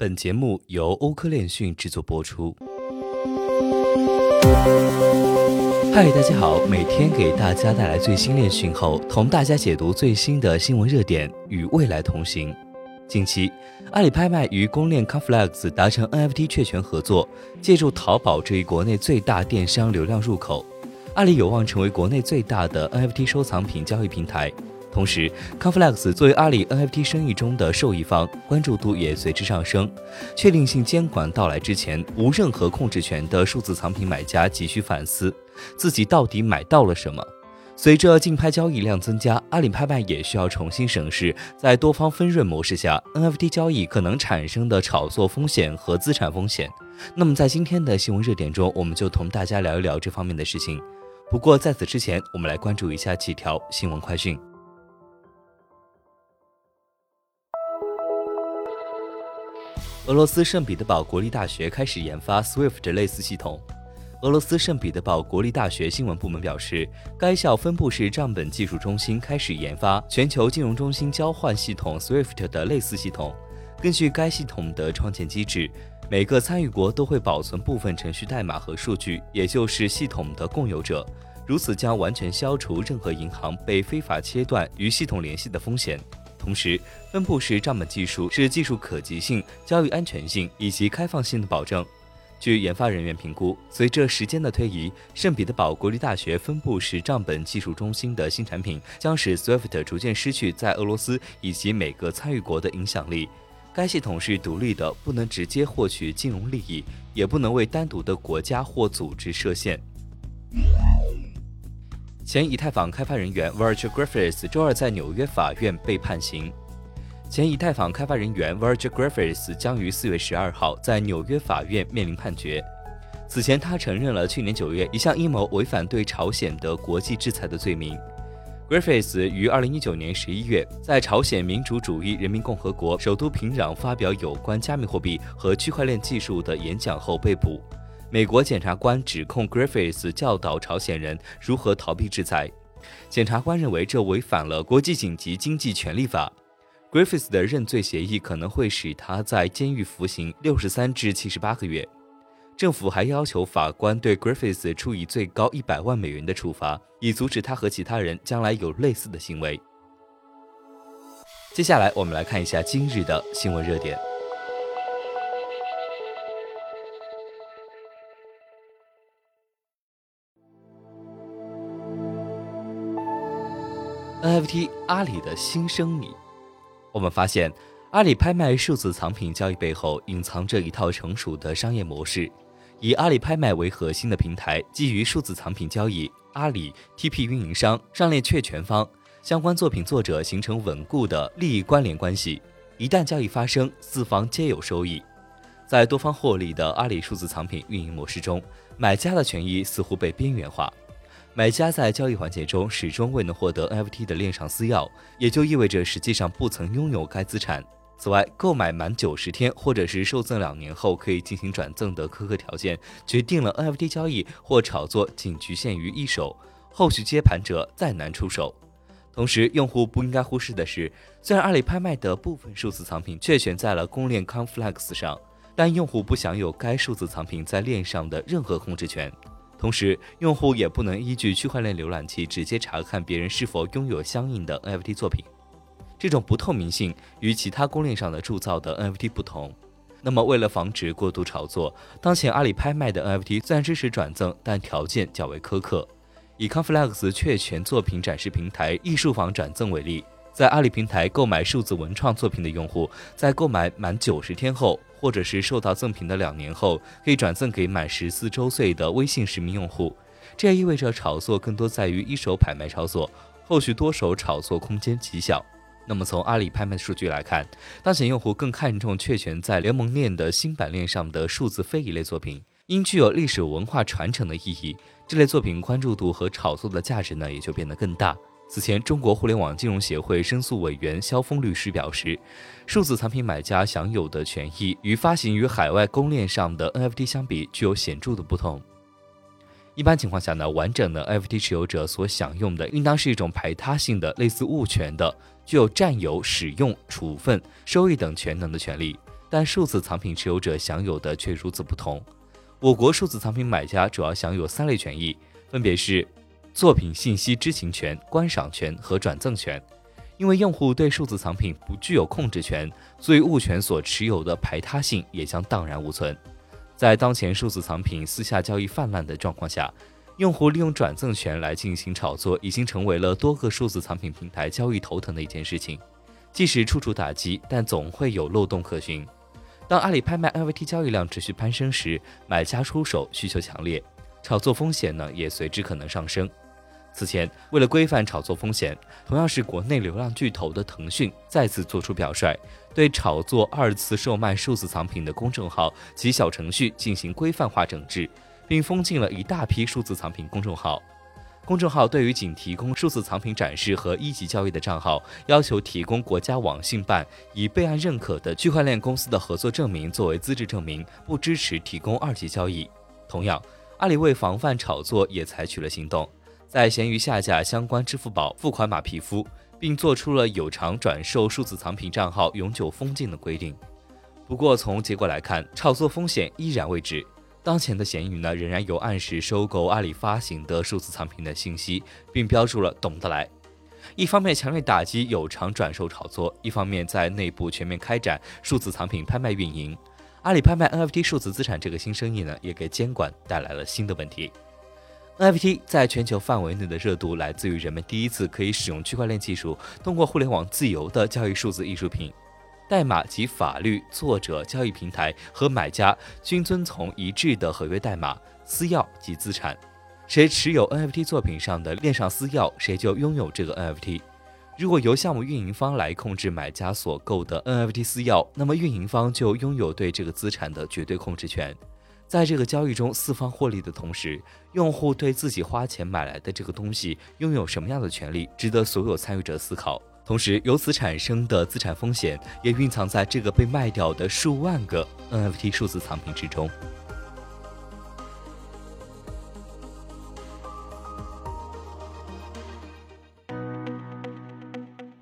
本节目由欧科链讯制作播出。嗨，大家好，每天给大家带来最新链讯后，同大家解读最新的新闻热点，与未来同行。近期，阿里拍卖与公链 Conflex 达成 NFT 确权合作，借助淘宝这一国内最大电商流量入口，阿里有望成为国内最大的 NFT 收藏品交易平台。同时，Conflex 作为阿里 NFT 生意中的受益方，关注度也随之上升。确定性监管到来之前，无任何控制权的数字藏品买家急需反思，自己到底买到了什么。随着竞拍交易量增加，阿里拍卖也需要重新审视，在多方分润模式下，NFT 交易可能产生的炒作风险和资产风险。那么，在今天的新闻热点中，我们就同大家聊一聊这方面的事情。不过，在此之前，我们来关注一下几条新闻快讯。俄罗斯圣彼得堡国立大学开始研发 SWIFT 类似系统。俄罗斯圣彼得堡国立大学新闻部门表示，该校分布式账本技术中心开始研发全球金融中心交换系统 SWIFT 的类似系统。根据该系统的创建机制，每个参与国都会保存部分程序代码和数据，也就是系统的共有者。如此将完全消除任何银行被非法切断与系统联系的风险。同时，分布式账本技术是技术可及性、交易安全性以及开放性的保证。据研发人员评估，随着时间的推移，圣彼得堡国立大学分布式账本技术中心的新产品将使 SWIFT 逐渐失去在俄罗斯以及每个参与国的影响力。该系统是独立的，不能直接获取金融利益，也不能为单独的国家或组织设限。前以太坊开发人员 Virgil Griffiths 周二在纽约法院被判刑。前以太坊开发人员 Virgil Griffiths 将于四月十二号在纽约法院面临判决。此前，他承认了去年九月一项阴谋违反对朝鲜的国际制裁的罪名。Griffiths 于二零一九年十一月在朝鲜民主主义人民共和国首都平壤发表有关加密货币和区块链技术的演讲后被捕。美国检察官指控 Griffiths 教导朝鲜人如何逃避制裁。检察官认为这违反了国际紧急经济权利法。Griffiths 的认罪协议可能会使他在监狱服刑六十三至七十八个月。政府还要求法官对 Griffiths 处以最高一百万美元的处罚，以阻止他和其他人将来有类似的行为。接下来，我们来看一下今日的新闻热点。NFT 阿里的新生米，我们发现阿里拍卖数字藏品交易背后隐藏着一套成熟的商业模式。以阿里拍卖为核心的平台，基于数字藏品交易，阿里 TP 运营商、上链确权方、相关作品作者形成稳固的利益关联关系。一旦交易发生，四方皆有收益。在多方获利的阿里数字藏品运营模式中，买家的权益似乎被边缘化。买家在交易环节中始终未能获得 NFT 的链上私钥，也就意味着实际上不曾拥有该资产。此外，购买满九十天或者是受赠两年后可以进行转赠的苛刻条件，决定了 NFT 交易或炒作仅局限于一手，后续接盘者再难出手。同时，用户不应该忽视的是，虽然阿里拍卖的部分数字藏品确选在了公链 Conflex 上，但用户不享有该数字藏品在链上的任何控制权。同时，用户也不能依据区块链浏览器直接查看别人是否拥有相应的 NFT 作品。这种不透明性与其他公链上的铸造的 NFT 不同。那么，为了防止过度炒作，当前阿里拍卖的 NFT 虽然支持转赠，但条件较为苛刻。以 Conflex 确权作品展示平台艺术坊转赠为例，在阿里平台购买数字文创作品的用户，在购买满九十天后。或者是受到赠品的两年后，可以转赠给满十四周岁的微信实名用户。这也意味着炒作更多在于一手拍卖操作，后续多手炒作空间极小。那么从阿里拍卖数据来看，当前用户更看重确权在联盟链的新版链上的数字非遗类作品，因具有历史文化传承的意义，这类作品关注度和炒作的价值呢也就变得更大。此前，中国互联网金融协会申诉委员肖峰律师表示，数字藏品买家享有的权益与发行于海外公链上的 NFT 相比，具有显著的不同。一般情况下呢，完整的 NFT 持有者所享用的，应当是一种排他性的、类似物权的、具有占有、使用、处分、收益等权能的权利。但数字藏品持有者享有的却如此不同。我国数字藏品买家主要享有三类权益，分别是作品信息知情权、观赏权和转赠权。因为用户对数字藏品不具有控制权，所以物权所持有的排他性也将荡然无存。在当前数字藏品私下交易泛滥的状况下，用户利用转赠权来进行炒作，已经成为了多个数字藏品平台交易头疼的一件事情。即使处处打击，但总会有漏洞可循。当阿里拍卖 NFT 交易量持续攀升时，买家出手需求强烈，炒作风险呢也随之可能上升。此前，为了规范炒作风险，同样是国内流量巨头的腾讯再次做出表率，对炒作二次售卖数字藏品的公众号及小程序进行规范化整治，并封禁了一大批数字藏品公众号。公众号对于仅提供数字藏品展示和一级交易的账号，要求提供国家网信办已备案认可的区块链公司的合作证明作为资质证明，不支持提供二级交易。同样，阿里为防范炒作，也采取了行动，在闲鱼下架相关支付宝付款码皮肤，并做出了有偿转售数字藏品账号永久封禁的规定。不过，从结果来看，炒作风险依然未止。当前的闲鱼呢，仍然有按时收购阿里发行的数字藏品的信息，并标注了“懂得来”。一方面强烈打击有偿转售炒作，一方面在内部全面开展数字藏品拍卖运营。阿里拍卖 NFT 数字资产这个新生意呢，也给监管带来了新的问题。NFT 在全球范围内的热度来自于人们第一次可以使用区块链技术，通过互联网自由的交易数字艺术品。代码及法律、作者、交易平台和买家均遵从一致的合约代码、私钥及资产。谁持有 NFT 作品上的链上私钥，谁就拥有这个 NFT。如果由项目运营方来控制买家所购的 NFT 私钥，那么运营方就拥有对这个资产的绝对控制权。在这个交易中，四方获利的同时，用户对自己花钱买来的这个东西拥有什么样的权利，值得所有参与者思考。同时，由此产生的资产风险也蕴藏在这个被卖掉的数万个 NFT 数字藏品之中。